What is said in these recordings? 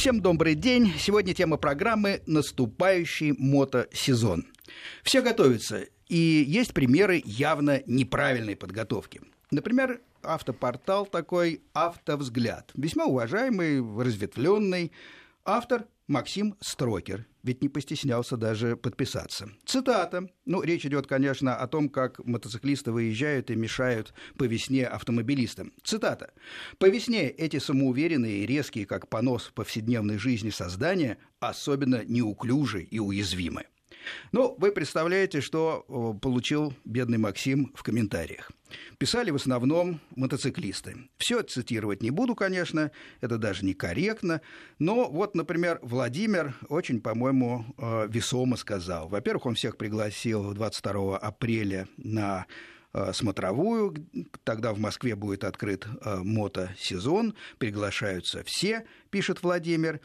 Всем добрый день. Сегодня тема программы «Наступающий мотосезон». Все готовятся, и есть примеры явно неправильной подготовки. Например, автопортал такой «Автовзгляд». Весьма уважаемый, разветвленный. Автор Максим Строкер, ведь не постеснялся даже подписаться. Цитата. Ну, речь идет, конечно, о том, как мотоциклисты выезжают и мешают по весне автомобилистам. Цитата. «По весне эти самоуверенные и резкие, как понос повседневной жизни создания, особенно неуклюжи и уязвимы». Ну, вы представляете, что э, получил бедный Максим в комментариях. Писали в основном мотоциклисты. Все цитировать не буду, конечно, это даже некорректно. Но вот, например, Владимир очень, по-моему, э, весомо сказал. Во-первых, он всех пригласил 22 апреля на э, смотровую. Тогда в Москве будет открыт мотосезон. Приглашаются все, пишет Владимир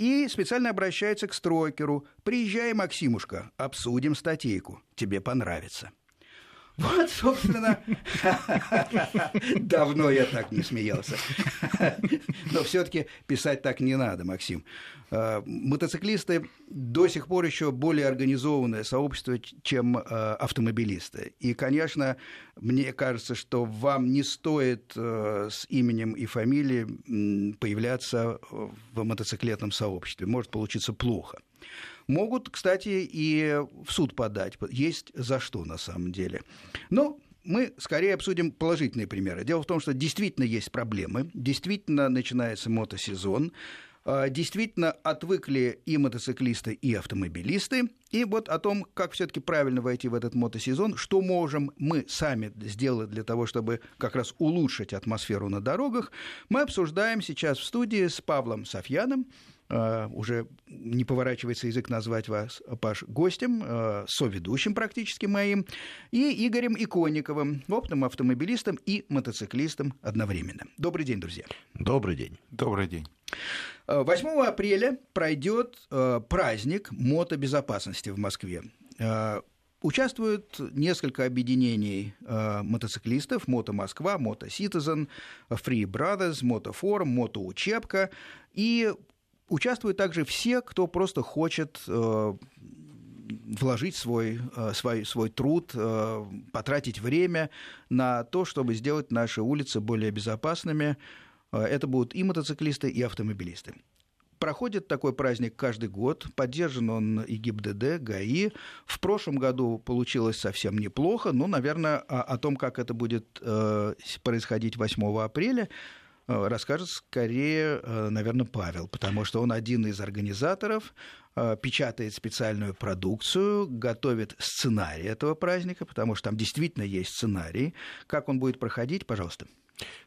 и специально обращается к стройкеру. «Приезжай, Максимушка, обсудим статейку. Тебе понравится». Вот, собственно, давно я так не смеялся. Но все-таки писать так не надо, Максим. А, мотоциклисты до сих пор еще более организованное сообщество, чем а, автомобилисты. И, конечно, мне кажется, что вам не стоит а, с именем и фамилией появляться в мотоциклетном сообществе. Может получиться плохо. Могут, кстати, и в суд подать. Есть за что на самом деле. Но мы скорее обсудим положительные примеры. Дело в том, что действительно есть проблемы, действительно начинается мотосезон, а, действительно отвыкли и мотоциклисты, и автомобилисты. И вот о том, как все-таки правильно войти в этот мотосезон, что можем мы сами сделать для того, чтобы как раз улучшить атмосферу на дорогах, мы обсуждаем сейчас в студии с Павлом Софьяном, уже не поворачивается язык назвать вас, Паш, гостем, э, соведущим практически моим, и Игорем Иконниковым, опытным автомобилистом и мотоциклистом одновременно. Добрый день, друзья. Добрый день. Добрый день. 8 э, апреля пройдет праздник мотобезопасности в Москве. Участвуют несколько объединений э, мотоциклистов, Мото Москва, Мото Citizen, Free Brothers, Мотофорум, Мотоучебка. И Участвуют также все, кто просто хочет э, вложить свой, э, свой, свой труд, э, потратить время на то, чтобы сделать наши улицы более безопасными. Это будут и мотоциклисты, и автомобилисты. Проходит такой праздник каждый год, поддержан он и ГИБДД, ГАИ. В прошлом году получилось совсем неплохо, но, наверное, о, о том, как это будет происходить 8 апреля, расскажет скорее, э, наверное, Павел, потому что он один из организаторов, э, печатает специальную продукцию, готовит сценарий этого праздника, потому что там действительно есть сценарий. Как он будет проходить, пожалуйста.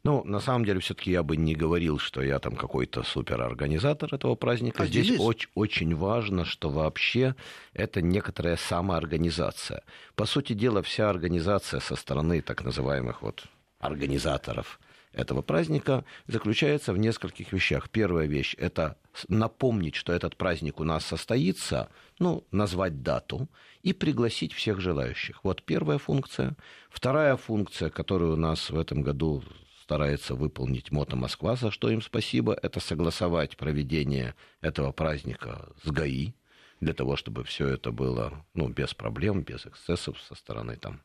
Ну, на самом деле, все-таки я бы не говорил, что я там какой-то суперорганизатор этого праздника. Один Здесь очень, очень важно, что вообще это некоторая самоорганизация. По сути дела, вся организация со стороны так называемых вот организаторов этого праздника заключается в нескольких вещах. Первая вещь – это напомнить, что этот праздник у нас состоится, ну, назвать дату и пригласить всех желающих. Вот первая функция. Вторая функция, которую у нас в этом году старается выполнить Мото Москва, за что им спасибо, это согласовать проведение этого праздника с ГАИ, для того, чтобы все это было ну, без проблем, без эксцессов со стороны там.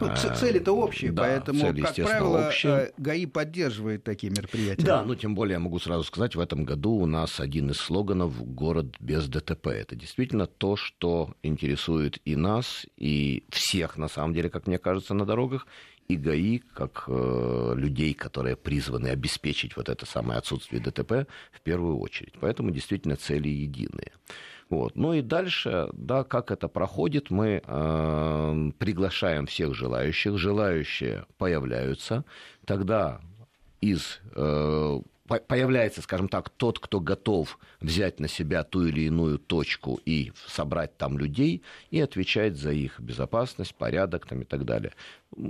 Ну, а, цели-то общие, да, поэтому, цели, как правило, общие. Э, ГАИ поддерживает такие мероприятия. Да, ну тем более я могу сразу сказать, в этом году у нас один из слоганов «Город без ДТП». Это действительно то, что интересует и нас, и всех, на самом деле, как мне кажется, на дорогах, и ГАИ, как э, людей, которые призваны обеспечить вот это самое отсутствие ДТП в первую очередь. Поэтому действительно цели единые. Вот. Ну и дальше, да, как это проходит, мы э, приглашаем всех желающих, желающие появляются, тогда из э, появляется, скажем так, тот, кто готов взять на себя ту или иную точку и собрать там людей и отвечать за их безопасность, порядок там, и так далее.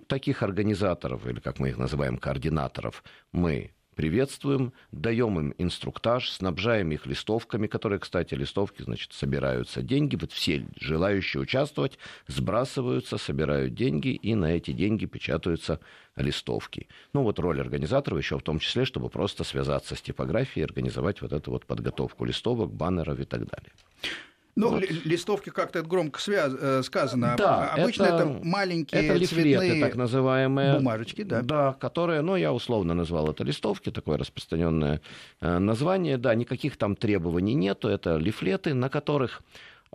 Таких организаторов, или как мы их называем, координаторов, мы приветствуем, даем им инструктаж, снабжаем их листовками, которые, кстати, листовки, значит, собираются деньги, вот все желающие участвовать сбрасываются, собирают деньги, и на эти деньги печатаются листовки. Ну вот роль организаторов еще в том числе, чтобы просто связаться с типографией, организовать вот эту вот подготовку листовок, баннеров и так далее. Ну, вот. листовки как-то громко связ... Э, сказано. Да, Обычно это, это маленькие это лифлеты, цветные так называемые. Бумажечки, да. Да, которые, ну, я условно назвал это листовки, такое распространенное э, название. Да, никаких там требований нету. Это лифлеты, на которых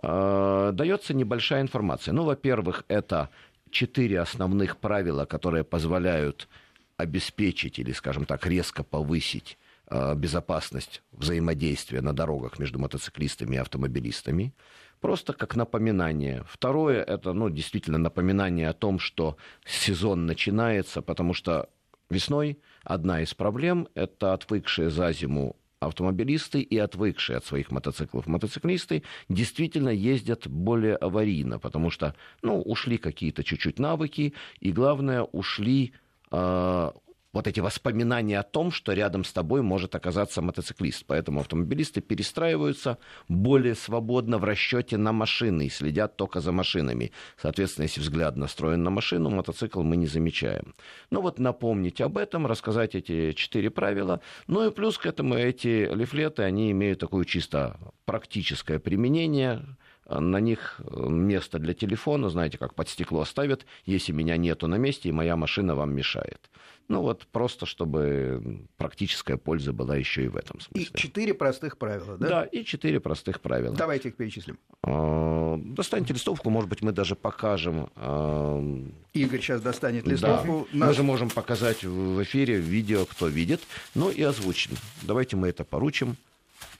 э, дается небольшая информация. Ну, во-первых, это четыре основных правила, которые позволяют обеспечить или, скажем так, резко повысить безопасность взаимодействия на дорогах между мотоциклистами и автомобилистами. Просто как напоминание. Второе, это ну, действительно напоминание о том, что сезон начинается, потому что весной одна из проблем – это отвыкшие за зиму автомобилисты и отвыкшие от своих мотоциклов мотоциклисты действительно ездят более аварийно, потому что ну, ушли какие-то чуть-чуть навыки, и главное, ушли э, вот эти воспоминания о том, что рядом с тобой может оказаться мотоциклист. Поэтому автомобилисты перестраиваются более свободно в расчете на машины и следят только за машинами. Соответственно, если взгляд настроен на машину, мотоцикл мы не замечаем. Ну вот напомнить об этом, рассказать эти четыре правила. Ну и плюс к этому эти лифлеты, они имеют такое чисто практическое применение на них место для телефона, знаете, как под стекло ставят, если меня нету на месте, и моя машина вам мешает. Ну вот просто, чтобы практическая польза была еще и в этом смысле. И четыре простых правила, да? Да, и четыре простых правила. Давайте их перечислим. А, достаньте листовку, может быть, мы даже покажем. Игорь сейчас достанет листовку. Да. Наш... Мы же можем показать в эфире видео, кто видит, ну и озвучим. Давайте мы это поручим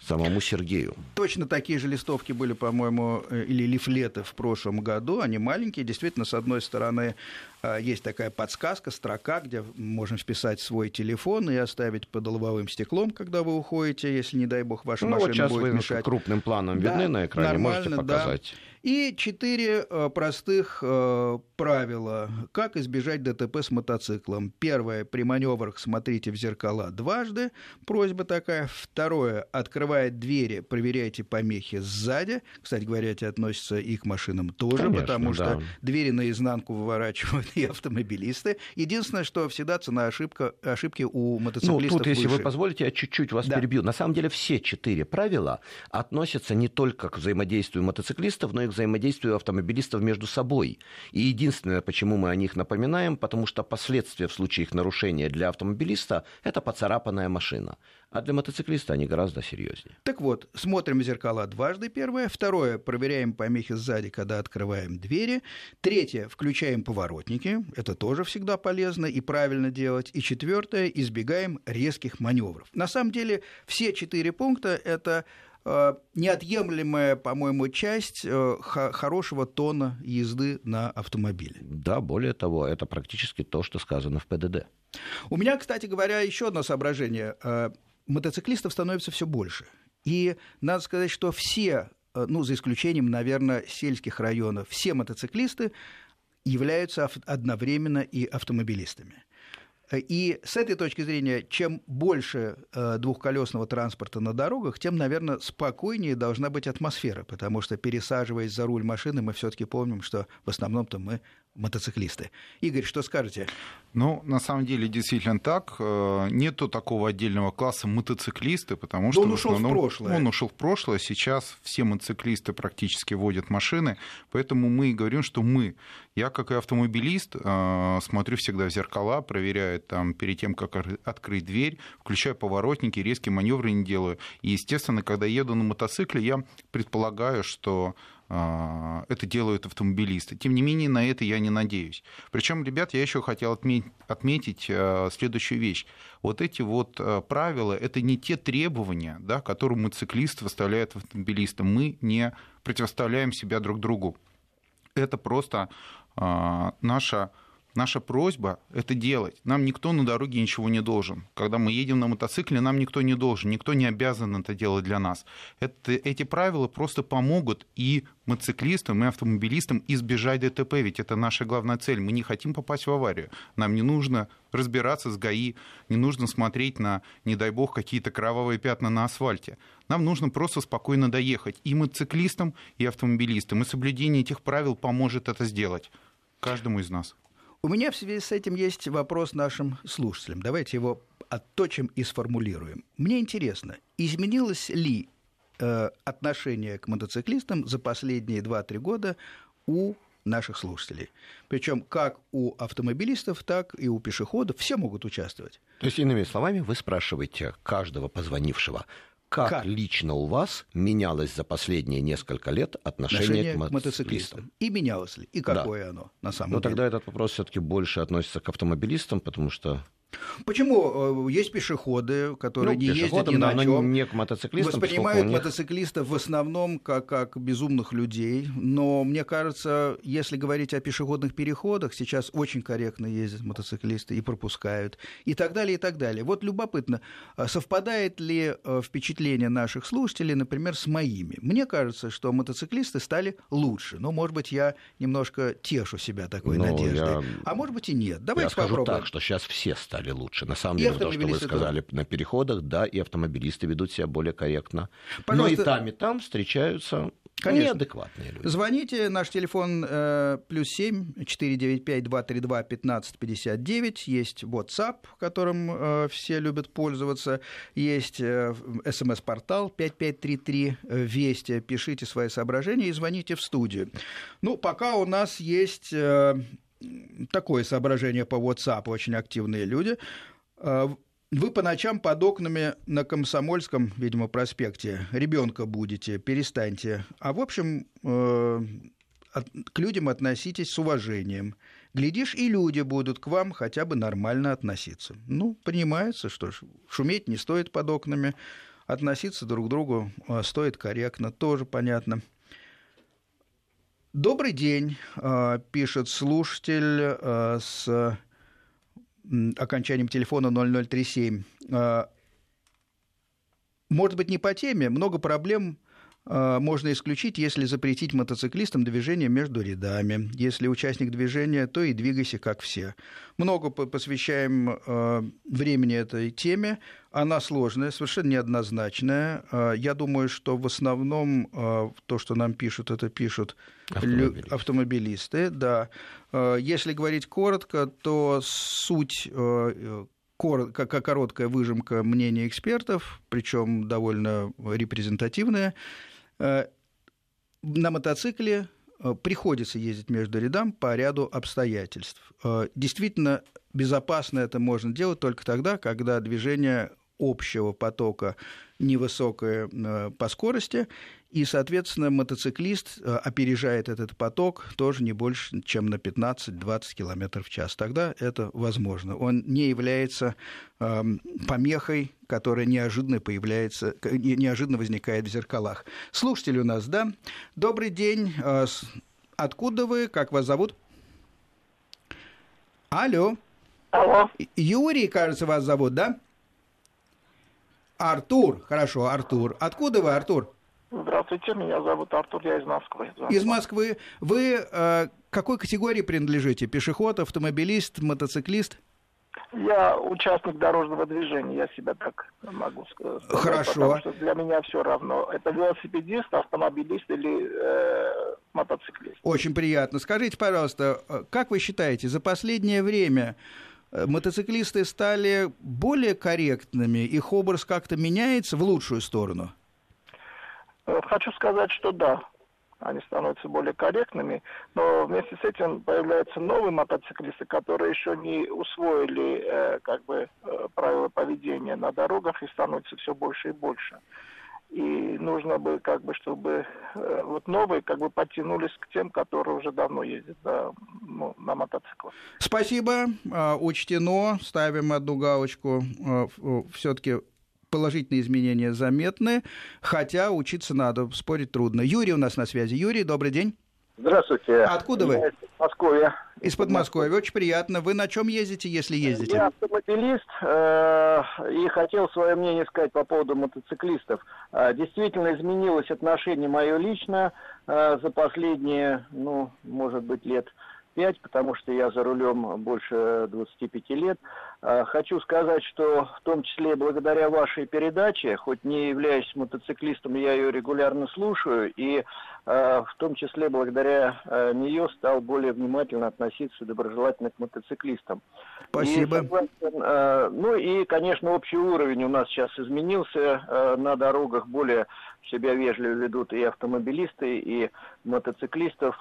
самому Сергею. Точно такие же листовки были, по-моему, э, или лифлеты в прошлом году. Они маленькие. Действительно, с одной стороны, э, есть такая подсказка, строка, где можно вписать свой телефон и оставить под лобовым стеклом, когда вы уходите, если, не дай бог, ваша ну, машина вот сейчас будет вы мешать. крупным планом видны да, на экране, можете показать. Да. И четыре э, простых э, правила, как избежать ДТП с мотоциклом. Первое, при маневрах смотрите в зеркала дважды, просьба такая. Второе, открывая двери, проверяйте помехи сзади. Кстати говоря, это относится и к машинам тоже, Конечно, потому что да. двери наизнанку выворачивают и автомобилисты. Единственное, что всегда цена ошибка, ошибки у мотоциклистов Ну, тут, если выше. вы позволите, я чуть-чуть вас да. перебью. На самом деле все четыре правила относятся не только к взаимодействию мотоциклистов, но и к взаимодействию автомобилистов между собой. И единственное, почему мы о них напоминаем, потому что последствия в случае их нарушения для автомобилиста – это поцарапанная машина. А для мотоциклиста они гораздо серьезнее. Так вот, смотрим зеркала дважды, первое. Второе, проверяем помехи сзади, когда открываем двери. Третье, включаем поворотники. Это тоже всегда полезно и правильно делать. И четвертое, избегаем резких маневров. На самом деле, все четыре пункта – это Э, неотъемлемая, по-моему, часть э, хорошего тона езды на автомобиле. Да, более того, это практически то, что сказано в ПДД. У меня, кстати говоря, еще одно соображение. Э, мотоциклистов становится все больше. И надо сказать, что все, ну, за исключением, наверное, сельских районов, все мотоциклисты являются одновременно и автомобилистами. И с этой точки зрения, чем больше э, двухколесного транспорта на дорогах, тем, наверное, спокойнее должна быть атмосфера, потому что пересаживаясь за руль машины, мы все-таки помним, что в основном-то мы мотоциклисты. Игорь, что скажете? Ну, на самом деле, действительно так. Э, нету такого отдельного класса мотоциклисты, потому что... он ушел в прошлое. Он ушел в прошлое. Сейчас все мотоциклисты практически водят машины, поэтому мы и говорим, что мы. Я, как и автомобилист, э, смотрю всегда в зеркала, проверяю там перед тем, как открыть дверь, включаю поворотники, резкие маневры не делаю. И, естественно, когда еду на мотоцикле, я предполагаю, что это делают автомобилисты. Тем не менее, на это я не надеюсь. Причем, ребят, я еще хотел отметить, отметить а, следующую вещь. Вот эти вот а, правила, это не те требования, да, которые мотоциклист выставляет автомобилистам. Мы не противоставляем себя друг другу. Это просто наша Наша просьба – это делать. Нам никто на дороге ничего не должен. Когда мы едем на мотоцикле, нам никто не должен, никто не обязан это делать для нас. Это, эти правила просто помогут и мотоциклистам, и автомобилистам избежать ДТП, ведь это наша главная цель. Мы не хотим попасть в аварию. Нам не нужно разбираться с ГАИ, не нужно смотреть на, не дай бог, какие-то кровавые пятна на асфальте. Нам нужно просто спокойно доехать и мотоциклистам, и автомобилистам. И соблюдение этих правил поможет это сделать каждому из нас. У меня в связи с этим есть вопрос нашим слушателям. Давайте его отточим и сформулируем. Мне интересно, изменилось ли э, отношение к мотоциклистам за последние 2-3 года у наших слушателей. Причем как у автомобилистов, так и у пешеходов все могут участвовать. То есть, иными словами, вы спрашиваете каждого позвонившего, как, как лично у вас менялось за последние несколько лет отношение, отношение к, мотоциклистам? И менялось ли? И какое да. оно на самом Но деле? тогда этот вопрос все-таки больше относится к автомобилистам, потому что Почему? Э, есть пешеходы, которые ну, не ездят ни да, на чем. Не к мотоциклистам. Воспринимают них... мотоциклистов в основном как, как безумных людей. Но мне кажется, если говорить о пешеходных переходах, сейчас очень корректно ездят мотоциклисты и пропускают. И так далее, и так далее. Вот любопытно, а совпадает ли э, впечатление наших слушателей, например, с моими? Мне кажется, что мотоциклисты стали лучше. Но, может быть, я немножко тешу себя такой ну, надеждой. Я... А может быть и нет. Давайте я скажу попробуем. так, что сейчас все стали стали лучше. На самом и деле, то, что вы сказали тоже. на переходах, да, и автомобилисты ведут себя более корректно. Пожалуйста. Но и там, и там встречаются Конечно. Неадекватные люди. Звоните, наш телефон э, плюс семь четыре девять пять два три два пятнадцать пятьдесят девять. Есть WhatsApp, которым э, все любят пользоваться. Есть э, смс-портал пять пять три три Вести. Пишите свои соображения и звоните в студию. Ну, пока у нас есть э, такое соображение по WhatsApp, очень активные люди. А, вы по ночам под окнами на Комсомольском, видимо, проспекте ребенка будете, перестаньте. А в общем, э, к людям относитесь с уважением. Глядишь, и люди будут к вам хотя бы нормально относиться. Ну, понимается, что ж, шуметь не стоит под окнами, относиться друг к другу э, стоит корректно, тоже понятно. Добрый день, а, пишет слушатель а, с окончанием телефона 0037. А, может быть, не по теме, много проблем можно исключить, если запретить мотоциклистам движение между рядами. Если участник движения, то и двигайся как все. Много посвящаем времени этой теме. Она сложная, совершенно неоднозначная. Я думаю, что в основном то, что нам пишут, это пишут Автомобилисты. Автомобилисты, да. Э, если говорить коротко, то суть э, короткая выжимка мнений экспертов, причем довольно репрезентативная. Э, на мотоцикле приходится ездить между рядам по ряду обстоятельств. Действительно, безопасно это можно делать только тогда, когда движение общего потока невысокое по скорости, и, соответственно, мотоциклист э, опережает этот поток тоже не больше, чем на 15-20 км в час. Тогда это возможно. Он не является э, помехой, которая неожиданно появляется, неожиданно возникает в зеркалах. Слушатель у нас, да? Добрый день. Э, откуда вы? Как вас зовут? Алло. Алло. Юрий, кажется, вас зовут, да? Артур. Хорошо, Артур. Откуда вы, Артур? Здравствуйте, меня зовут Артур, я из Москвы. Из Москвы. Вы э, какой категории принадлежите? Пешеход, автомобилист, мотоциклист? Я участник дорожного движения, я себя так могу сказать. Хорошо. Потому что для меня все равно. Это велосипедист, автомобилист или э, мотоциклист. Очень приятно. Скажите, пожалуйста, э, как вы считаете, за последнее время мотоциклисты стали более корректными, их образ как-то меняется в лучшую сторону? Э, хочу сказать, что да, они становятся более корректными, но вместе с этим появляются новые мотоциклисты, которые еще не усвоили э, как бы э, правила поведения на дорогах и становятся все больше и больше. И нужно бы, как бы, чтобы э, вот новые как бы подтянулись к тем, которые уже давно ездят да, ну, на мотоциклах. Спасибо, а, учтено, ставим одну галочку. А, Все-таки положительные изменения заметны, хотя учиться надо, спорить трудно. Юрий у нас на связи. Юрий, добрый день. Здравствуйте. Откуда вы? Подмосковья. Из Подмосковья. Очень приятно. Вы на чем ездите, если ездите? Я автомобилист э, и хотел свое мнение сказать по поводу мотоциклистов. Э, действительно изменилось отношение мое лично э, за последние, ну, может быть, лет 5, потому что я за рулем больше 25 лет. А, хочу сказать, что в том числе благодаря вашей передаче, хоть не являюсь мотоциклистом, я ее регулярно слушаю, и в том числе благодаря а, нее стал более внимательно относиться доброжелательно к мотоциклистам. Спасибо. И, ну и, конечно, общий уровень у нас сейчас изменился. На дорогах более себя вежливо ведут и автомобилисты, и мотоциклистов.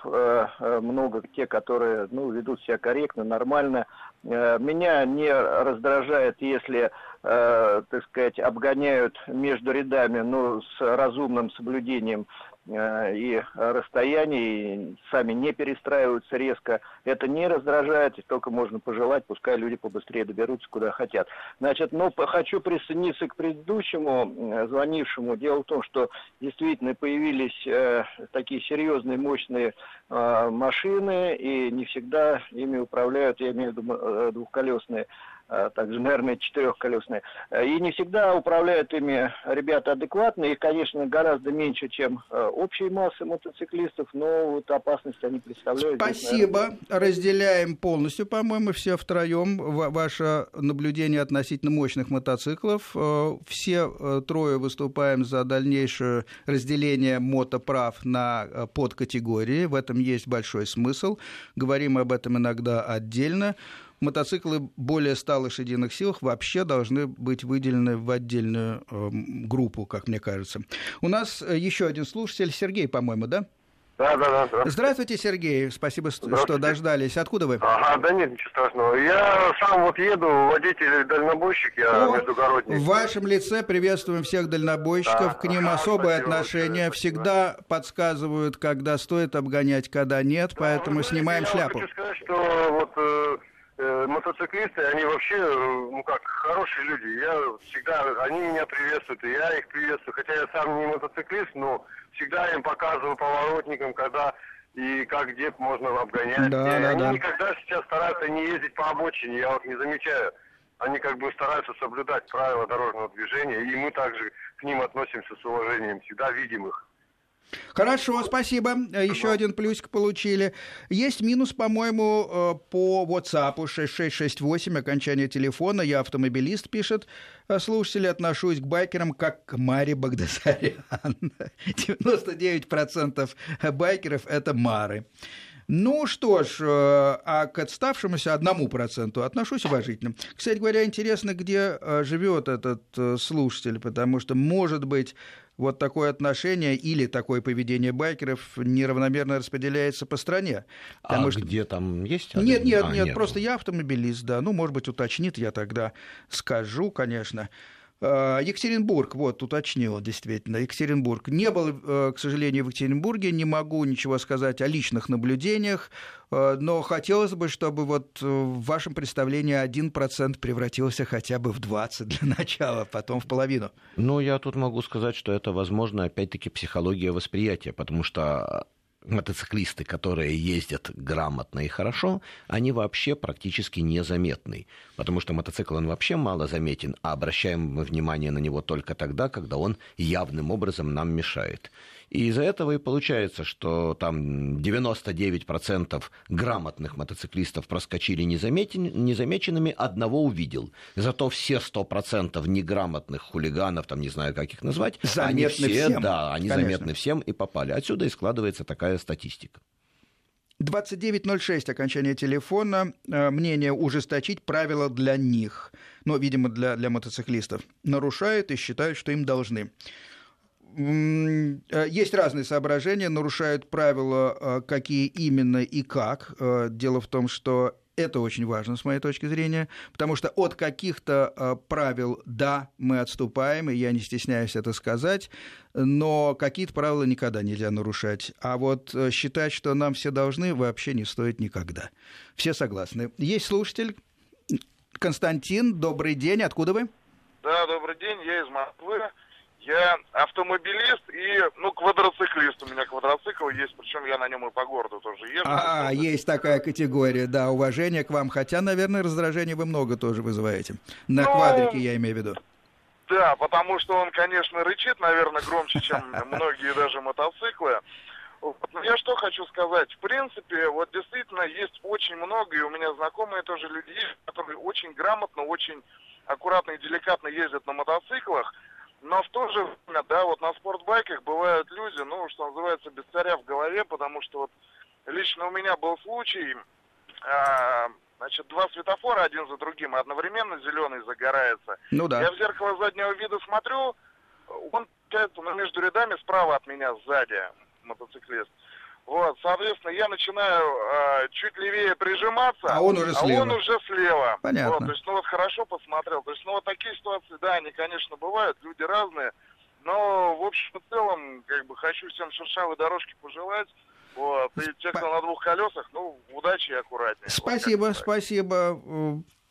Много те, которые ну, ведут себя корректно, нормально. Меня не раздражает, если, э, так сказать, обгоняют между рядами, но с разумным соблюдением э, и расстояний, и сами не перестраиваются резко. Это не раздражает, только можно пожелать, пускай люди побыстрее доберутся, куда хотят. Значит, ну, хочу присоединиться к предыдущему э, звонившему. Дело в том, что действительно появились э, такие серьезные, мощные э, машины, и не всегда ими управляют, я имею в виду э, двухколесные также, наверное, четырехколесные. И не всегда управляют ими ребята адекватные, их, конечно, гораздо меньше, чем э, общей массы мотоциклистов, но вот опасность они представляют. Спасибо. Здесь, наверное... Разделяем полностью, по-моему, все втроем ваше наблюдение относительно мощных мотоциклов. Э, все э, трое выступаем за дальнейшее разделение мотоправ на подкатегории. В этом есть большой смысл. Говорим об этом иногда отдельно мотоциклы более 100 лошадиных сил вообще должны быть выделены в отдельную э, группу, как мне кажется. У нас э, еще один слушатель, Сергей, по-моему, да? Да, да, да. Здравствуйте, здравствуйте Сергей. Спасибо, что дождались. Откуда вы? Ага, да нет, ничего страшного. Я сам вот еду, водитель-дальнобойщик, я вот. междугородний. В вашем лице приветствуем всех дальнобойщиков. Да. К ним ага, особое отношение. Большое, Всегда спасибо. подсказывают, когда стоит обгонять, когда нет. Да, поэтому ну, снимаем я шляпу. Я хочу сказать, что вот э, мотоциклисты, они вообще, э, ну как, хорошие люди. Я всегда, они меня приветствуют, и я их приветствую. Хотя я сам не мотоциклист, но всегда им показываю поворотникам, когда и как где можно обгонять. Да, и да, они да. никогда сейчас стараются не ездить по обочине, я вот не замечаю. Они как бы стараются соблюдать правила дорожного движения, и мы также к ним относимся с уважением, всегда видим их. Хорошо, спасибо. Еще один плюсик получили. Есть минус, по-моему, э, по WhatsApp 6668, окончание телефона. Я автомобилист, пишет слушатель. Отношусь к байкерам как к Маре Багдасарян. 99% байкеров – это Мары. Ну что ж, э, а к отставшемуся одному проценту отношусь уважительно. Кстати говоря, интересно, где э, живет этот слушатель, потому что, может быть, вот такое отношение или такое поведение байкеров неравномерно распределяется по стране. А что... где там есть? Нет, нет, а, нет, нет, просто я автомобилист, да. Ну, может быть, уточнит, я тогда скажу, конечно. Э, Екатеринбург, вот, уточнил действительно, Екатеринбург. Не был, э, к сожалению, в Екатеринбурге, не могу ничего сказать о личных наблюдениях, э, но хотелось бы, чтобы вот в вашем представлении 1% превратился хотя бы в 20 для начала, потом в половину. Ну, я тут могу сказать, что это, возможно, опять-таки психология восприятия, потому что мотоциклисты, которые ездят грамотно и хорошо, они вообще практически незаметны. Потому что мотоцикл, он вообще мало заметен, а обращаем мы внимание на него только тогда, когда он явным образом нам мешает. И из-за этого и получается, что там 99% грамотных мотоциклистов проскочили незамеченными, одного увидел. Зато все 100% неграмотных хулиганов, там не знаю, как их назвать, заметны они все, всем. да, они Конечно. заметны всем и попали. Отсюда и складывается такая статистика. 2906 окончание телефона. Э, мнение ужесточить правила для них. Но, видимо, для, для мотоциклистов. Нарушают и считают, что им должны. Э, есть разные соображения, нарушают правила, э, какие именно и как. Дело в том, что это очень важно с моей точки зрения, потому что от каких-то правил, да, мы отступаем, и я не стесняюсь это сказать, но какие-то правила никогда нельзя нарушать. А вот считать, что нам все должны, вообще не стоит никогда. Все согласны. Есть слушатель. Константин, добрый день. Откуда вы? Да, добрый день. Я из Москвы. Я автомобилист и, ну, квадроциклист. У меня квадроцикл есть, причем я на нем и по городу тоже езжу. А, -а есть такая категория, да, уважение к вам. Хотя, наверное, раздражение вы много тоже вызываете. На ну, квадрике я имею в виду. Да, потому что он, конечно, рычит, наверное, громче, чем многие даже мотоциклы. Но я что хочу сказать. В принципе, вот действительно есть очень много, и у меня знакомые тоже люди которые очень грамотно, очень аккуратно и деликатно ездят на мотоциклах, но в то же время, да, вот на спортбайках бывают люди, ну, что называется, без царя в голове, потому что вот лично у меня был случай, а, значит, два светофора один за другим, одновременно зеленый загорается. Ну да. Я в зеркало заднего вида смотрю, он, ну, между рядами справа от меня сзади мотоциклист. Вот, соответственно, я начинаю э, чуть левее прижиматься, а он уже слева. А он уже слева. Понятно. Вот, то есть, ну вот хорошо посмотрел. То есть, ну вот такие ситуации, да, они, конечно, бывают, люди разные. Но, в общем и целом, как бы хочу всем шершавой дорожки пожелать. Вот. И те, кто на двух колесах, ну, удачи и аккуратнее. Спасибо, вот спасибо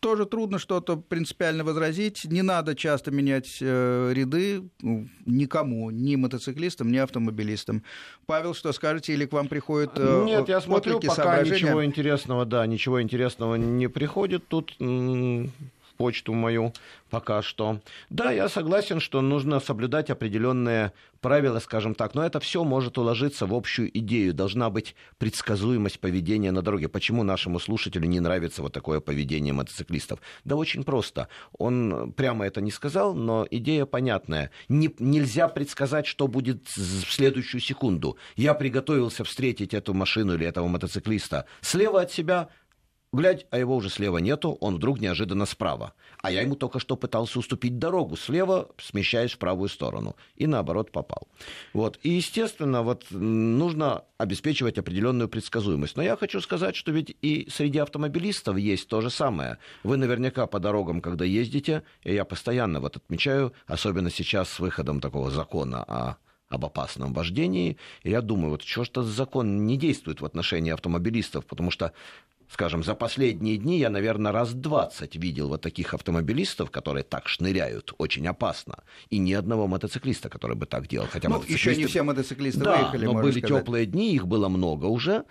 тоже трудно что-то принципиально возразить. Не надо часто менять э, ряды ну, никому, ни мотоциклистам, ни автомобилистам. Павел, что скажете, или к вам приходит э, Нет, я смотрю, пока ничего интересного, да, ничего интересного не приходит. Тут почту мою пока что. Да, я согласен, что нужно соблюдать определенные правила, скажем так, но это все может уложиться в общую идею. Должна быть предсказуемость поведения на дороге. Почему нашему слушателю не нравится вот такое поведение мотоциклистов? Да очень просто. Он прямо это не сказал, но идея понятная. Не, нельзя предсказать, что будет в следующую секунду. Я приготовился встретить эту машину или этого мотоциклиста. Слева от себя Глядь, а его уже слева нету, он вдруг неожиданно справа. А я ему только что пытался уступить дорогу. Слева смещаясь в правую сторону. И наоборот попал. Вот. И, естественно, вот нужно обеспечивать определенную предсказуемость. Но я хочу сказать, что ведь и среди автомобилистов есть то же самое. Вы наверняка по дорогам, когда ездите, и я постоянно вот отмечаю, особенно сейчас с выходом такого закона о об опасном вождении. И я думаю, вот что ж закон не действует в отношении автомобилистов, потому что скажем, за последние дни я, наверное, раз 20 видел вот таких автомобилистов, которые так шныряют, очень опасно. И ни одного мотоциклиста, который бы так делал. Хотя ну, мотоциклисты... еще не все мотоциклисты да, выехали, но были сказать. теплые дни, их было много уже.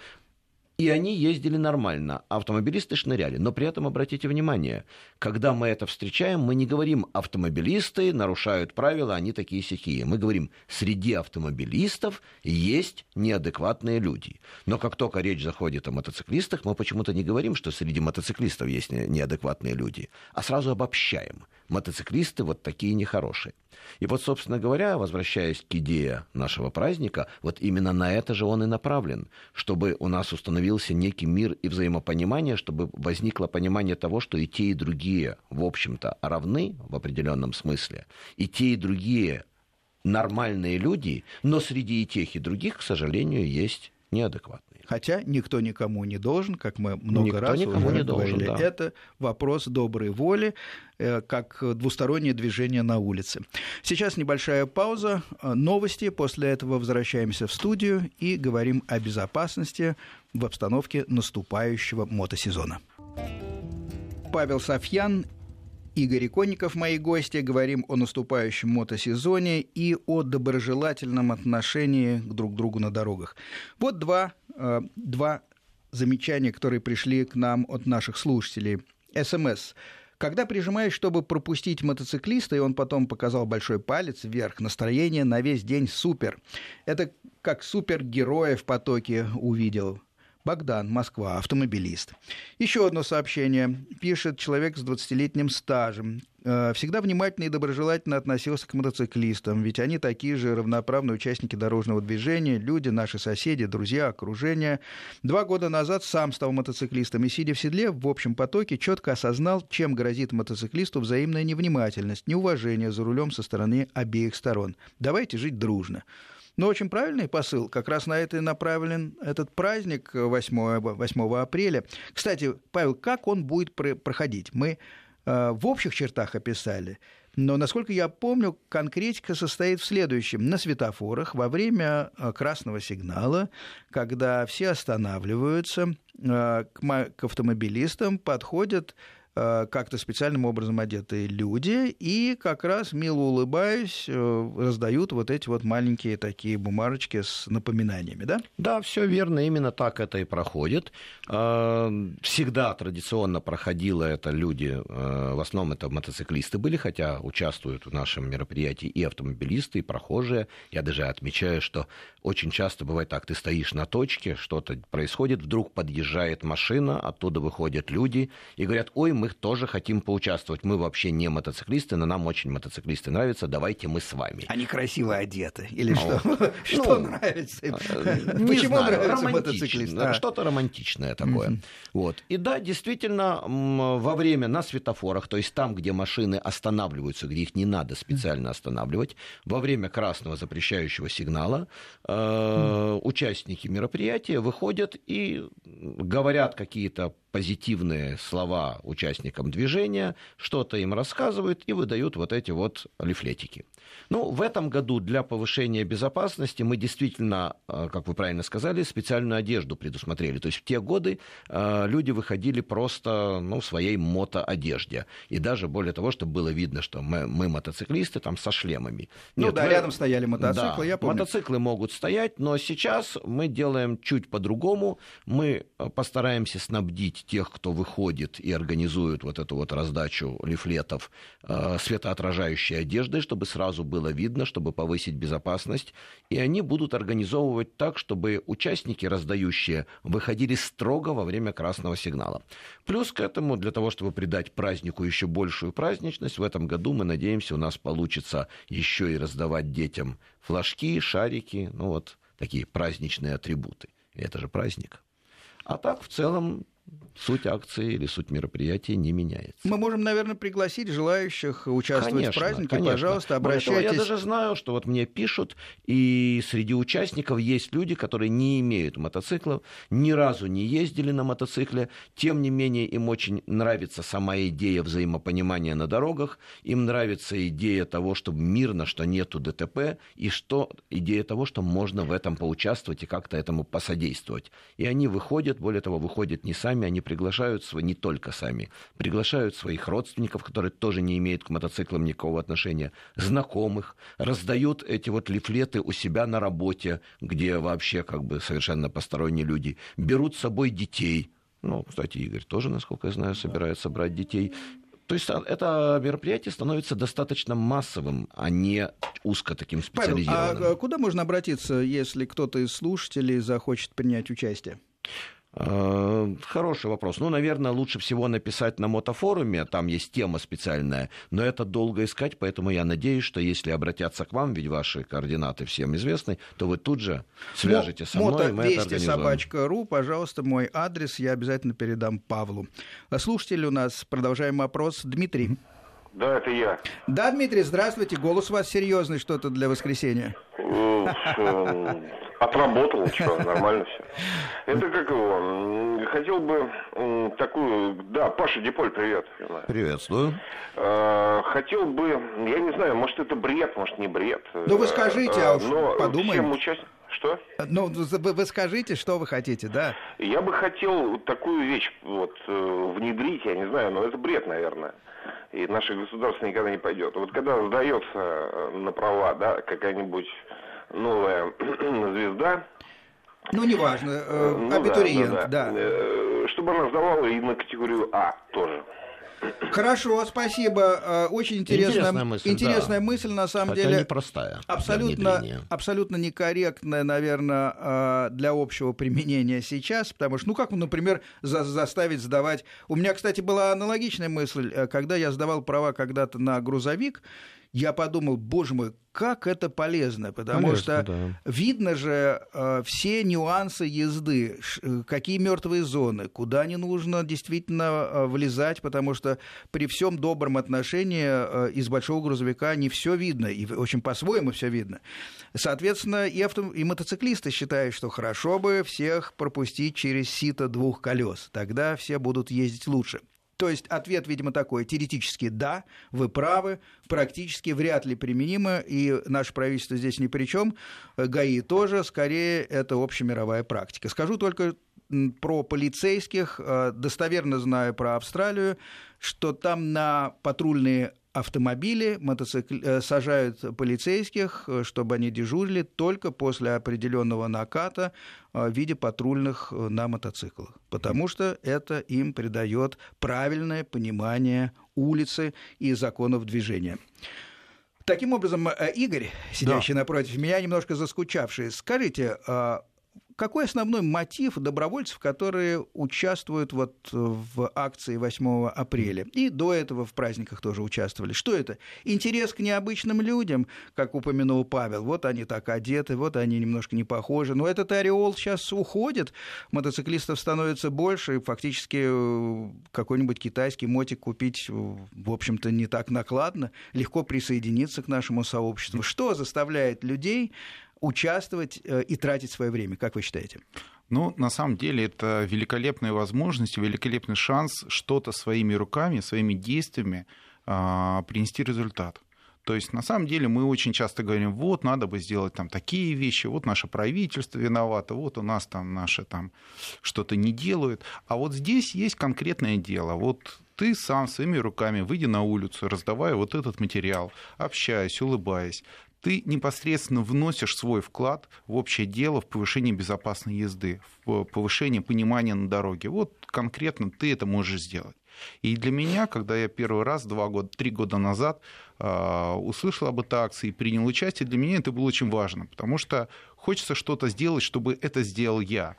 И они ездили нормально, автомобилисты шныряли. Но при этом, обратите внимание, когда мы это встречаем, мы не говорим, автомобилисты нарушают правила, они такие сихие. Мы говорим, среди автомобилистов есть неадекватные люди. Но как только речь заходит о мотоциклистах, мы почему-то не говорим, что среди мотоциклистов есть неадекватные люди, а сразу обобщаем. Мотоциклисты вот такие нехорошие. И вот, собственно говоря, возвращаясь к идее нашего праздника, вот именно на это же он и направлен, чтобы у нас установился некий мир и взаимопонимание, чтобы возникло понимание того, что и те, и другие, в общем-то, равны в определенном смысле, и те, и другие нормальные люди, но среди и тех, и других, к сожалению, есть неадекватные. Хотя никто никому не должен, как мы много никто раз никому уже не говорили. Должен, да. Это вопрос доброй воли, э, как двустороннее движение на улице. Сейчас небольшая пауза, э, новости, после этого возвращаемся в студию и говорим о безопасности в обстановке наступающего мотосезона. Павел Софьян Игорь Иконников, мои гости. Говорим о наступающем мотосезоне и о доброжелательном отношении к друг другу на дорогах. Вот два, э, два замечания, которые пришли к нам от наших слушателей. СМС. Когда прижимаешь, чтобы пропустить мотоциклиста, и он потом показал большой палец вверх, настроение на весь день супер. Это как супергероя в потоке увидел. Богдан, Москва, автомобилист. Еще одно сообщение. Пишет человек с 20-летним стажем. «Э, всегда внимательно и доброжелательно относился к мотоциклистам, ведь они такие же равноправные участники дорожного движения, люди, наши соседи, друзья, окружение. Два года назад сам стал мотоциклистом и, сидя в седле, в общем потоке, четко осознал, чем грозит мотоциклисту взаимная невнимательность, неуважение за рулем со стороны обеих сторон. Давайте жить дружно. Но очень правильный посыл, как раз на это и направлен этот праздник 8, 8 апреля. Кстати, Павел, как он будет проходить? Мы э, в общих чертах описали, но, насколько я помню, конкретика состоит в следующем. На светофорах во время э, красного сигнала, когда все останавливаются, э, к автомобилистам подходят Э, как-то специальным образом одетые люди, и как раз, мило улыбаясь, э, раздают вот эти вот маленькие такие бумажечки с напоминаниями, да? Да, все верно, именно так это и проходит. Э, всегда традиционно проходило это люди, в основном это мотоциклисты были, хотя участвуют в нашем мероприятии и автомобилисты, и прохожие. Я даже отмечаю, что очень часто бывает так, ты стоишь на точке, что-то происходит, вдруг подъезжает машина, оттуда выходят люди и говорят, ой, мы тоже хотим поучаствовать. Мы вообще не мотоциклисты, но нам очень мотоциклисты нравятся, давайте мы с вами. Они красиво одеты или что? Что ну, нравится э, Почему нравится мотоциклист? Что-то романтичное такое. Вот. И да, действительно, во время на светофорах, то есть там, где машины останавливаются, где их не надо специально останавливать, во время красного запрещающего сигнала э, участники мероприятия выходят и говорят какие-то позитивные слова участникам движения, что-то им рассказывают и выдают вот эти вот лифлетики. Ну, в этом году для повышения безопасности мы действительно, э, как вы правильно сказали, специальную одежду предусмотрели. То есть в те годы э, люди выходили просто ну, в своей мотоодежде. И даже более того, чтобы было видно, что мы, мы мотоциклисты там со шлемами. Ну Нет, да, мы... рядом стояли мотоциклы, да, я помню. Мотоциклы могут стоять, но сейчас мы делаем чуть по-другому. Мы э, постараемся снабдить тех, кто выходит и организует вот эту вот раздачу лифлетов светоотражающей одеждой, чтобы сразу было видно, чтобы повысить безопасность, и они будут организовывать так, чтобы участники, раздающие, выходили строго во время красного сигнала. Плюс к этому, для того, чтобы придать празднику еще большую праздничность, в этом году, мы надеемся, у нас получится еще и раздавать детям флажки, шарики, ну вот такие праздничные атрибуты. Это же праздник. А так, в целом, суть акции или суть мероприятия не меняется. Мы можем, наверное, пригласить желающих участвовать конечно, в празднике. Конечно. Пожалуйста, обращайтесь. Того, я даже знаю, что вот мне пишут, и среди участников есть люди, которые не имеют мотоциклов, ни разу не ездили на мотоцикле, тем не менее им очень нравится сама идея взаимопонимания на дорогах, им нравится идея того, чтобы мирно, что нету ДТП, и что идея того, что можно в этом поучаствовать и как-то этому посодействовать. И они выходят, более того, выходят не сами, они приглашают свои, не только сами, приглашают своих родственников, которые тоже не имеют к мотоциклам никакого отношения, знакомых, раздают эти вот лифлеты у себя на работе, где вообще как бы совершенно посторонние люди, берут с собой детей, ну, кстати, Игорь тоже, насколько я знаю, собирается брать детей. То есть а, это мероприятие становится достаточно массовым, а не узко таким специализированным. Павел, а куда можно обратиться, если кто-то из слушателей захочет принять участие? Э, хороший вопрос. Ну, наверное, лучше всего написать на мотофоруме, там есть тема специальная, но это долго искать, поэтому я надеюсь, что если обратятся к вам, ведь ваши координаты всем известны, то вы тут же свяжете со мной, Мото и мы это собачка ру, пожалуйста, мой адрес я обязательно передам Павлу. Слушатель у нас, продолжаем опрос. Дмитрий. Да, это я. Да, Дмитрий, здравствуйте. Голос у вас серьезный что-то для воскресенья. Э, отработал, что, нормально все. Это как его, хотел бы такую, да, Паша Диполь, привет. Приветствую. Э, хотел бы, я не знаю, может это бред, может не бред. Ну вы скажите, а уж Но подумаем. Всем участ... Что? Ну, вы, вы скажите, что вы хотите, да? Я бы хотел такую вещь вот э, внедрить, я не знаю, но это бред, наверное и наше государство никогда не пойдет. Вот когда сдается э, на права, да, какая-нибудь новая звезда, ну, неважно, э, ну, абитуриент, да, да, да. Э, чтобы она сдавала и на категорию А тоже. Хорошо, спасибо. Э, очень интересная, интересная мысль, интересная да. мысль на самом Хотя деле. непростая. Абсолютно, абсолютно некорректная, наверное, э, для общего применения сейчас, потому что, ну, как, например, за заставить сдавать... У меня, кстати, была аналогичная мысль, э, когда я сдавал права когда-то на грузовик, я подумал, боже мой, как это полезно, потому полезно, что да. видно же э, все нюансы езды, ш, какие мертвые зоны, куда не нужно действительно э, влезать, потому что при всем добром отношении э, из большого грузовика не все видно, и очень по-своему все видно. Соответственно, и, авто, и мотоциклисты считают, что хорошо бы всех пропустить через сито двух колес, тогда все будут ездить лучше. То есть ответ, видимо, такой, теоретически да, вы правы, практически вряд ли применимо, и наше правительство здесь ни при чем, ГАИ тоже, скорее это общемировая практика. Скажу только про полицейских, э, достоверно знаю про Австралию, что там на патрульные автомобили мотоцикл... Э, сажают полицейских, э, чтобы они дежурили только после определенного наката в виде патрульных на мотоциклах, потому что это им придает правильное понимание улицы и законов движения. Таким образом, Игорь, сидящий да. напротив меня, немножко заскучавший, скажите, а какой основной мотив добровольцев, которые участвуют вот в акции 8 апреля? И до этого в праздниках тоже участвовали. Что это? Интерес к необычным людям, как упомянул Павел. Вот они так одеты, вот они немножко не похожи. Но этот ореол сейчас уходит, мотоциклистов становится больше, и фактически э, какой-нибудь китайский мотик купить, э, в общем-то, не так накладно, легко присоединиться к нашему сообществу. Что заставляет людей участвовать э, и тратить свое время, как вы считаете? Ну, на самом деле, это великолепная возможность, великолепный шанс что-то своими руками, своими действиями а, принести результат. То есть, на самом деле, мы очень часто говорим, вот, надо бы сделать там такие вещи, вот наше правительство виновато, вот у нас там наши там что-то не делают. А вот здесь есть конкретное дело. Вот ты сам своими руками, выйди на улицу, раздавая вот этот материал, общаясь, улыбаясь, ты непосредственно вносишь свой вклад в общее дело, в повышение безопасной езды, в повышение понимания на дороге. Вот конкретно ты это можешь сделать. И для меня, когда я первый раз, два года, три года назад э, услышал об этой акции и принял участие, для меня это было очень важно, потому что хочется что-то сделать, чтобы это сделал я.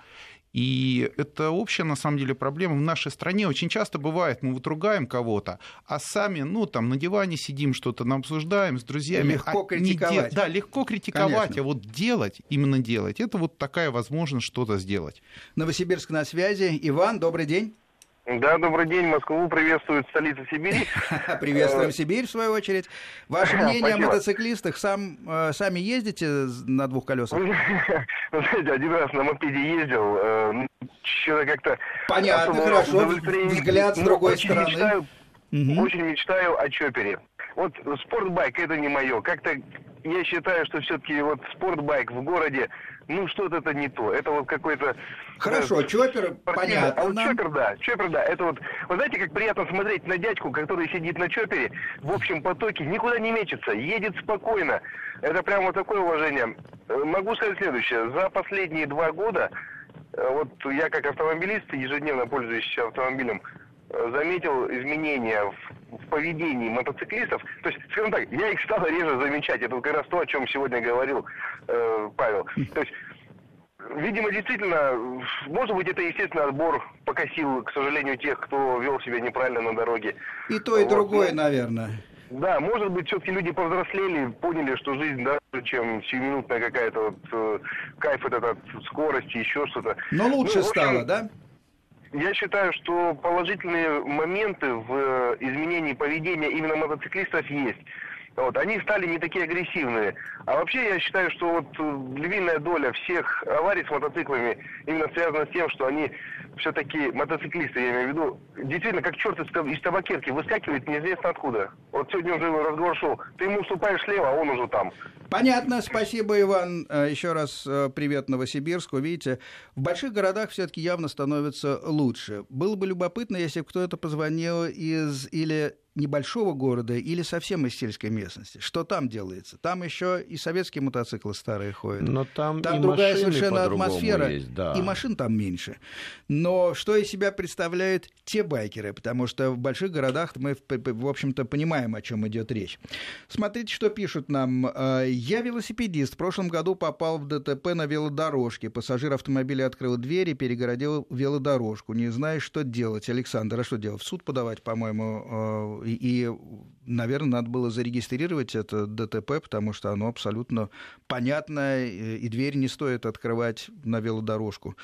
И это общая, на самом деле, проблема в нашей стране. Очень часто бывает, мы вот ругаем кого-то, а сами, ну, там, на диване сидим, что-то нам обсуждаем с друзьями. Легко а критиковать. Де... Да, легко критиковать, Конечно. а вот делать, именно делать, это вот такая возможность что-то сделать. Новосибирск на связи. Иван, добрый день. Да, добрый день. Москву приветствует столица Сибири. Приветствуем э, Сибирь, в свою очередь. Ваше мнение о мотоциклистах? Сам, э, сами ездите на двух колесах? Знаете, один раз на мопеде ездил. Э, что-то как-то... Понятно, хорошо. Взгляд с ну, другой стороны. Очень мечтаю о чопере. Вот спортбайк это не мое. Как-то я считаю, что все-таки вот спортбайк в городе, ну что-то это не то. Это вот какой-то... Хорошо, э, чоппер, понятно. А вот чоппер, да, чоппер, да. Это вот, вы знаете, как приятно смотреть на дядьку, который сидит на чоппере в общем потоке, никуда не мечется, едет спокойно. Это прямо вот такое уважение. Э, могу сказать следующее. За последние два года, э, вот я как автомобилист, ежедневно пользуюсь автомобилем, заметил изменения в, в поведении мотоциклистов. То есть, скажем так, я их стал реже замечать. Это как раз то, о чем сегодня говорил э, Павел. То есть, видимо, действительно, может быть, это естественно отбор покосил, к сожалению, тех, кто вел себя неправильно на дороге. И то, и вот. другое, ну, наверное. Да, может быть, все-таки люди повзрослели, поняли, что жизнь дороже, чем сиюминутная какая-то вот э, кайф этот от скорости, еще что-то. Но лучше ну, общем, стало, да? Я считаю, что положительные моменты в э, изменении поведения именно мотоциклистов есть. Вот, они стали не такие агрессивные. А вообще я считаю, что вот э, львиная доля всех аварий с мотоциклами именно связана с тем, что они все-таки мотоциклисты, я имею в виду, действительно, как черт из табакерки, выскакивает неизвестно откуда. Вот сегодня уже разговор шел, ты ему уступаешь слева, а он уже там. Понятно, спасибо, Иван. Э, Еще раз э, привет Новосибирску. Видите, в больших городах все-таки явно становится лучше. Было бы любопытно, если кто-то позвонил из или небольшого города или совсем из сельской местности. Что там делается? Там еще и советские мотоциклы старые ходят. Но там, там и другая совершенно атмосфера. Есть, да. И машин там меньше. Но что из себя представляют те байкеры? Потому что в больших городах мы, в общем-то, понимаем, о чем идет речь. Смотрите, что пишут нам. «Э, Я велосипедист. В прошлом году попал в ДТП на велодорожке. Пассажир автомобиля открыл дверь и перегородил велодорожку. Не знаешь, что делать. Александр, а что делать? В суд подавать, по-моему, э, и, наверное, надо было зарегистрировать это ДТП, потому что оно абсолютно понятное, и дверь не стоит открывать на велодорожку.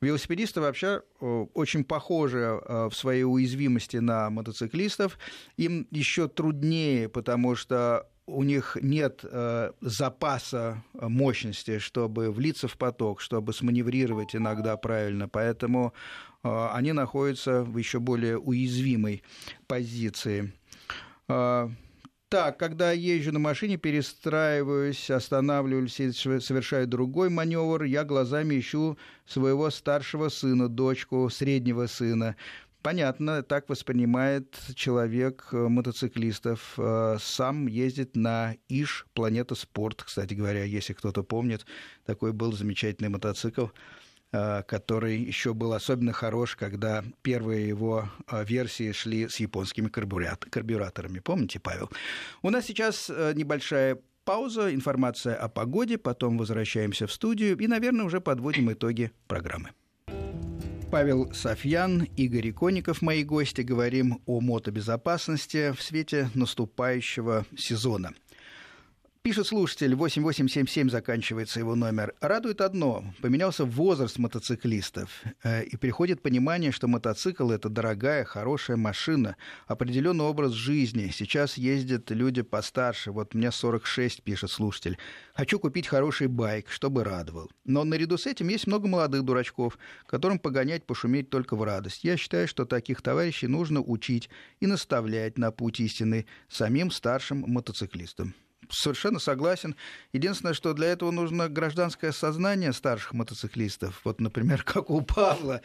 Велосипедисты вообще очень похожи э, в своей уязвимости на мотоциклистов. Им еще труднее, потому что у них нет э, запаса мощности, чтобы влиться в поток, чтобы сманеврировать иногда правильно. Поэтому э, они находятся в еще более уязвимой позиции. Э, Так, когда езжу на машине, перестраиваюсь, останавливаюсь и совершаю другой маневр, я глазами ищу своего старшего сына, дочку, среднего сына. Понятно, так воспринимает человек э, мотоциклистов. Э, сам ездит на Иш Планета Спорт, кстати говоря, если кто-то помнит. Такой был замечательный мотоцикл. Э, который еще был особенно хорош, когда первые его версии шли с японскими карбюраторами. Помните, Павел? У нас сейчас небольшая пауза, информация о погоде, потом возвращаемся в студию и, наверное, уже подводим итоги программы. Павел Софьян, Игорь Иконников, мои гости. Говорим о мотобезопасности в свете наступающего сезона – Пишет слушатель, 8877 заканчивается его номер. Радует одно, поменялся возраст мотоциклистов, э, и приходит понимание, что мотоцикл – это дорогая, хорошая машина, определенный образ жизни. Сейчас ездят люди постарше, вот мне 46, пишет слушатель. Хочу купить хороший байк, чтобы радовал. Но наряду с этим есть много молодых дурачков, которым погонять, пошуметь только в радость. Я считаю, что таких товарищей нужно учить и наставлять на путь истины самим старшим мотоциклистам совершенно согласен. Единственное, что для этого нужно гражданское сознание старших мотоциклистов. Вот, например, как у Павла.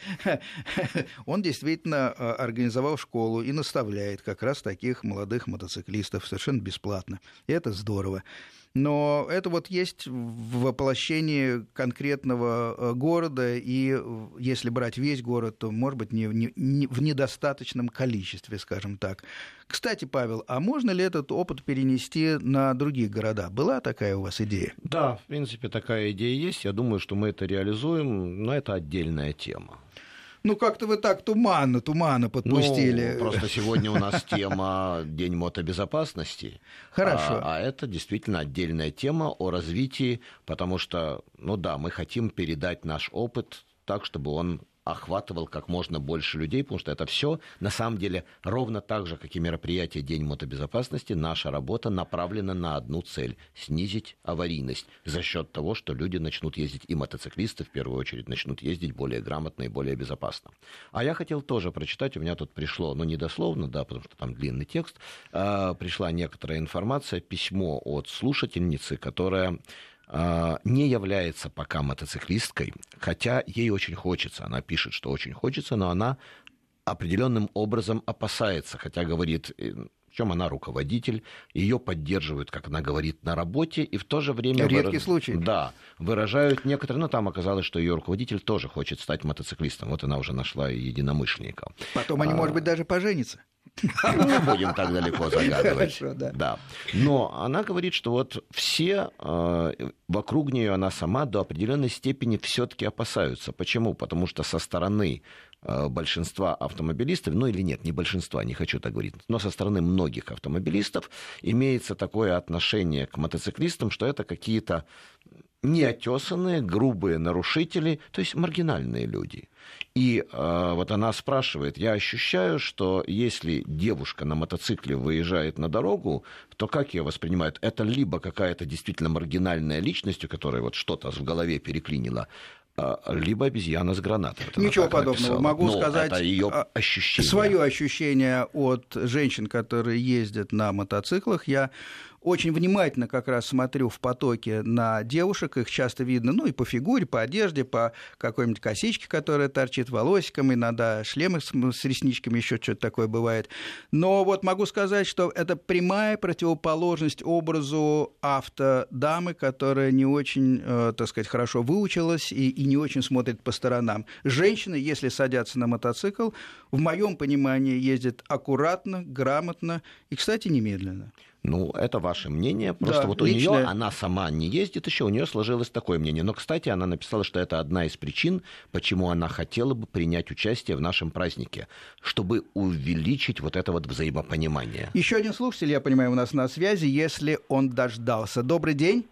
Он действительно э, организовал школу и наставляет как раз таких молодых мотоциклистов совершенно бесплатно. И это здорово но это вот есть воплощение конкретного э, города, и если брать весь город, то, может быть, не, не, не в недостаточном количестве, скажем так. Кстати, Павел, а можно ли этот опыт перенести на другие города? Была такая у вас идея? Да, в принципе, такая идея есть. Я думаю, что мы это реализуем, но это отдельная тема. Ну, как-то вы так туманно, туманно подпустили. Ну, просто сегодня у нас тема День мотобезопасности. Хорошо. А, а это действительно отдельная тема о развитии, потому что, ну да, мы хотим передать наш опыт так, чтобы он охватывал как можно больше людей, потому что это все на самом деле ровно так же, как и мероприятие День мотобезопасности, наша работа направлена на одну цель – снизить аварийность за счет того, что люди начнут ездить, и мотоциклисты в первую очередь начнут ездить более грамотно и более безопасно. А я хотел тоже прочитать, у меня тут пришло, ну не дословно, да, потому что там длинный текст, а, пришла некоторая информация, письмо от слушательницы, которая не является пока мотоциклисткой, хотя ей очень хочется. Она пишет, что очень хочется, но она определенным образом опасается, хотя говорит, э, причем она руководитель, ее поддерживают, как она говорит, на работе, и в то же время... Редкий выраз... случай. Да, выражают некоторые... Ну, там оказалось, что ее руководитель тоже хочет стать мотоциклистом. Вот она уже нашла единомышленника. Потом они, а... может быть, даже поженятся. Не будем так далеко загадывать. Хорошо, да. да. Но она говорит, что вот все э, вокруг нее, она сама до определенной степени все-таки опасаются. Почему? Потому что со стороны э, большинства автомобилистов, ну или нет, не большинства, не хочу так говорить, но со стороны многих автомобилистов имеется такое отношение к мотоциклистам, что это какие-то неотесанные, грубые нарушители, то есть маргинальные люди. И э, вот она спрашивает, я ощущаю, что если девушка на мотоцикле выезжает на дорогу, то как ее воспринимают? Это либо какая-то действительно маргинальная личность, у которой вот что-то в голове переклинило, а, либо обезьяна с гранатой. Вот Ничего подобного. Написала. Могу Но сказать это ее а, ощущение. свое ощущение от женщин, которые ездят на мотоциклах. Я очень внимательно как раз смотрю в потоке на девушек, их часто видно, ну, и по фигуре, по одежде, по какой-нибудь косичке, которая торчит волосиком, иногда шлемы с, с ресничками, еще что-то такое бывает. Но вот могу сказать, что это прямая противоположность образу автодамы, которая не очень, э, так сказать, хорошо выучилась и, и не очень смотрит по сторонам. Женщины, если садятся на мотоцикл, в моем понимании ездят аккуратно, грамотно и, кстати, немедленно. Ну, это ваше мнение. Просто да, вот у личное... нее она сама не ездит еще, у нее сложилось такое мнение. Но, кстати, она написала, что это одна из причин, почему она хотела бы принять участие в нашем празднике, чтобы увеличить вот это вот взаимопонимание. Еще один слушатель, я понимаю, у нас на связи, если он дождался. Добрый день.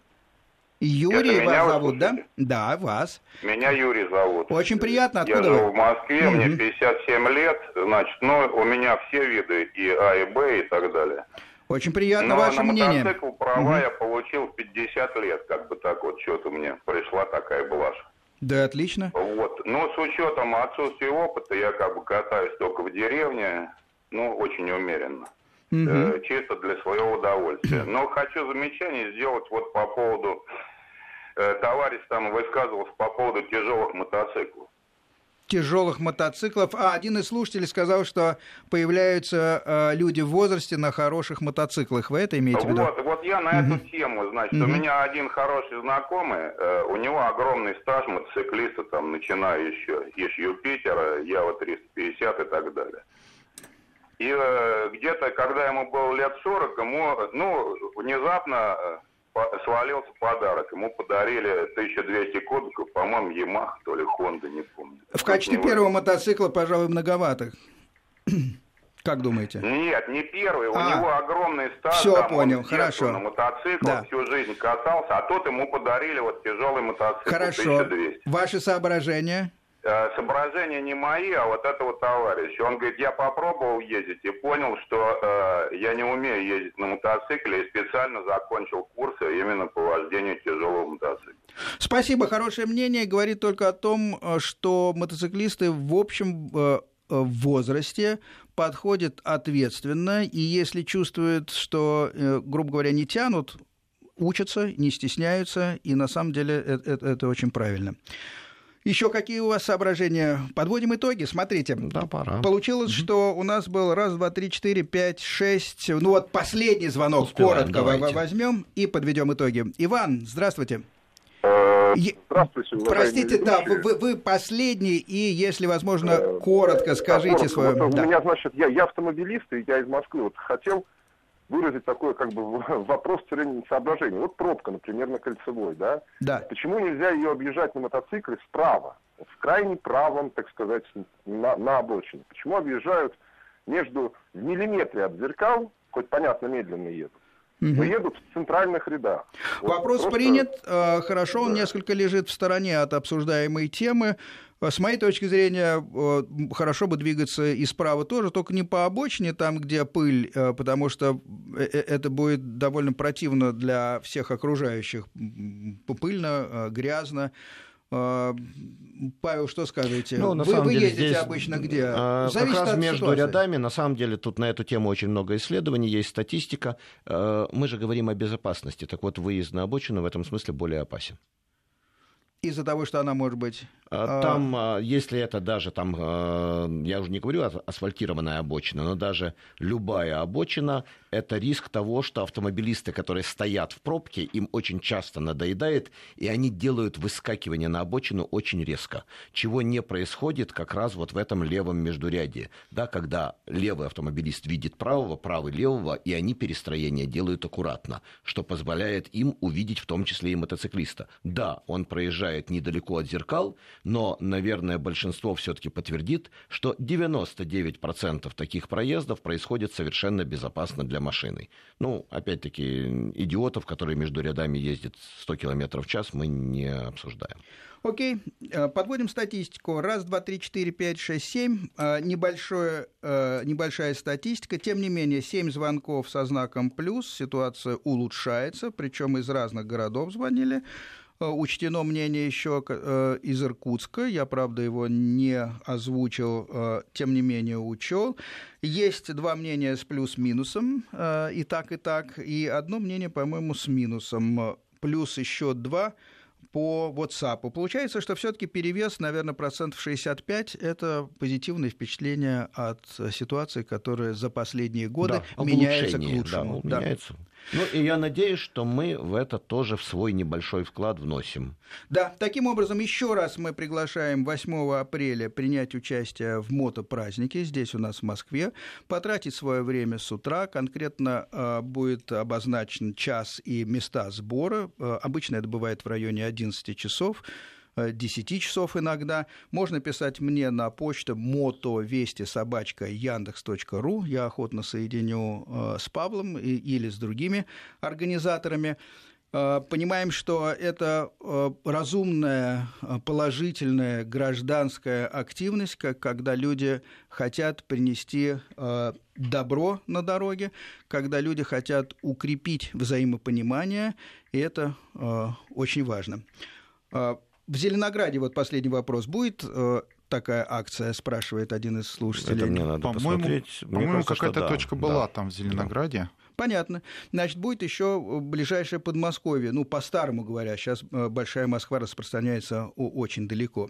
Юрий Это вас зовут, да? Да, вас. Меня Юрий зовут. Очень приятно. Откуда Я живу вы? в Москве, угу. мне 57 лет, значит, но у меня все виды и А, и Б и так далее. Очень приятно Но ваше на мнение. мотоцикл права угу. я получил в 50 лет, как бы так вот что-то мне пришла такая блажь. Да, отлично. Вот. Но с учетом отсутствия опыта, я как бы катаюсь только в деревне, ну, очень умеренно. угу. чисто для своего удовольствия. Но хочу замечание сделать вот по поводу, товарищ там высказывался по поводу тяжелых мотоциклов тяжелых мотоциклов. А один из слушателей сказал, что появляются э, люди в возрасте на хороших мотоциклах. Вы это имеете в виду? Вот, вот я на эту тему, значит, у меня один хороший знакомый, э, у него огромный стаж мотоциклиста, там, начиная еще из Юпитера, Ява 350 и так далее. И э, где-то, когда ему было лет 40, ему, ну, внезапно э, свалился подарок. Ему подарили 1200 кубиков, по-моему, Ямах, то ли Хонда, не помню. В качестве него... первого мотоцикла, пожалуй, многовато. Как думаете? Нет, не первый. У а, него огромный стаж. Все, там, понял, хорошо. На мотоцикл да. всю жизнь катался, а тот ему подарили вот тяжелый мотоцикл. Хорошо. 1200. Ваши соображения? Э, соображения не мои, а вот этого товарища. Он говорит, я попробовал ездить и понял, что э, я не умею ездить на мотоцикле и специально закончил курсы именно по вождению тяжелого мотоцикла. Спасибо, хорошее мнение. Говорит только о том, э, что мотоциклисты в общем э, в возрасте подходят ответственно, и если чувствуют, что, грубо говоря, не тянут, учатся, не стесняются, и на самом деле это, это, это очень правильно. Еще какие у вас соображения? Подводим итоги. Смотрите. Да, пора. Получилось, mm-hmm. что у нас был раз, два, три, четыре, пять, шесть. Ну вот последний звонок Успеваем, коротко давайте. возьмем и подведем итоги. Иван, здравствуйте. Э, здравствуйте, Простите, да, вы, вы последний, и, если возможно, э, коротко скажите свое. Вот, да. У меня, значит, я, я автомобилист, и я из Москвы. Вот хотел выразить такой как бы вопрос соображения. Вот пробка, например, на кольцевой, да? Да. Почему нельзя ее объезжать на мотоцикле справа, в крайне правом, так сказать, на, на обочине? Почему объезжают между в миллиметре от зеркал, хоть понятно медленно едут, но едут в центральных рядах. Вопрос вот просто... принят. Э, хорошо, он несколько лежит в стороне от обсуждаемой темы. С моей точки зрения, э, хорошо бы двигаться и справа тоже, только не по обочине, там, где пыль, э, потому что э, это будет довольно противно для всех окружающих. Пыльно, грязно. Павел, что скажете? Ну, на вы, самом вы деле, ездите здесь, обычно где? Зависит как раз между ситуации. рядами, на самом деле, тут на эту тему очень много исследований, есть статистика. Мы же говорим о безопасности. Так вот, выезд на обочину в этом смысле более опасен. Из-за того, что она может быть а, а, там, а, если это даже там, я уже не говорю асфальтированная обочина, но даже любая обочина, это риск того, что автомобилисты, которые стоят в пробке, им очень часто надоедает, и они делают выскакивание на обочину очень резко, чего не происходит как раз вот в этом левом междуряде, да, когда левый автомобилист видит правого, правый левого, и они перестроение делают аккуратно, что позволяет им увидеть в том числе и мотоциклиста. Да, он проезжает недалеко от зеркал, но, наверное, большинство все-таки подтвердит, что 99% таких проездов происходит совершенно безопасно для машины. Ну, опять-таки, идиотов, которые между рядами ездят 100 км в час, мы не обсуждаем. Окей, э, подводим статистику. Раз, два, три, четыре, пять, шесть, семь. Э, небольшое, э, небольшая статистика. Тем не менее, семь звонков со знаком плюс. Ситуация улучшается, причем из разных городов звонили. Э, учтено мнение еще э, из Иркутска. Я, правда, его не озвучил, э, тем не менее учел. Есть два мнения с плюс-минусом, и так, и так, и одно мнение, по-моему, с минусом. Плюс еще два по WhatsApp. Получается, что все-таки перевес, наверное, процентов 65 – это позитивное впечатление от ситуации, которая за последние годы да, меняется к лучшему. Да, да. меняется. Ну, и я надеюсь, что мы в это тоже в свой небольшой вклад вносим. Да, таким образом, еще раз мы приглашаем 8 апреля принять участие в мотопразднике здесь у нас в Москве, потратить свое время с утра, конкретно э, будет обозначен час и места сбора, э, обычно это бывает в районе 11 часов, 10 часов иногда. Можно писать мне на почту мотовести собачка яндекс.ру. Я охотно соединю э, с Павлом или с другими организаторами. Э, понимаем, что это э, разумная, положительная гражданская активность, когда люди хотят принести добро на дороге, когда люди хотят укрепить взаимопонимание, и это очень важно. В Зеленограде, вот последний вопрос, будет э, такая акция, спрашивает один из слушателей. Это мне надо по-моему, посмотреть. По-моему, какая-то да, точка была да, там в Зеленограде. Да. Понятно. Значит, будет еще ближайшее Подмосковье. Ну, по-старому говоря, сейчас э, Большая Москва распространяется очень далеко.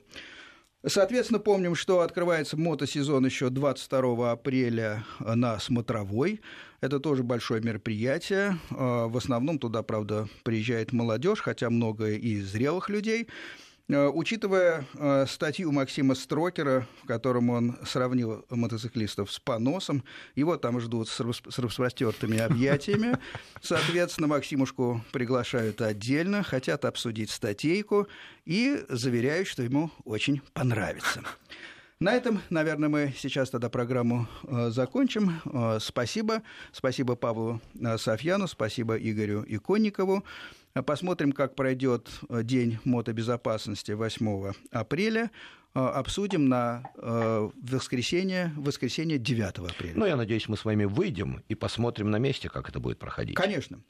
Соответственно, помним, что открывается мотосезон еще 22 апреля на Смотровой. Это тоже большое мероприятие. Э, в основном туда, правда, приезжает молодежь, хотя много и зрелых людей. Э, учитывая э, статью Максима Строкера, в котором он сравнил мотоциклистов с поносом, его там ждут с распростертыми объятиями. Соответственно, Максимушку приглашают отдельно, хотят обсудить статейку и заверяют, что ему очень понравится. На этом, наверное, мы сейчас тогда программу э, закончим. Спасибо. Спасибо Павлу Софьяну, спасибо Игорю Иконникову. Посмотрим, как пройдет э, День мотобезопасности 8 апреля. Э, обсудим на э, воскресенье, воскресенье 9 апреля. Ну, я надеюсь, мы с вами выйдем и посмотрим на месте, как это будет проходить. Конечно.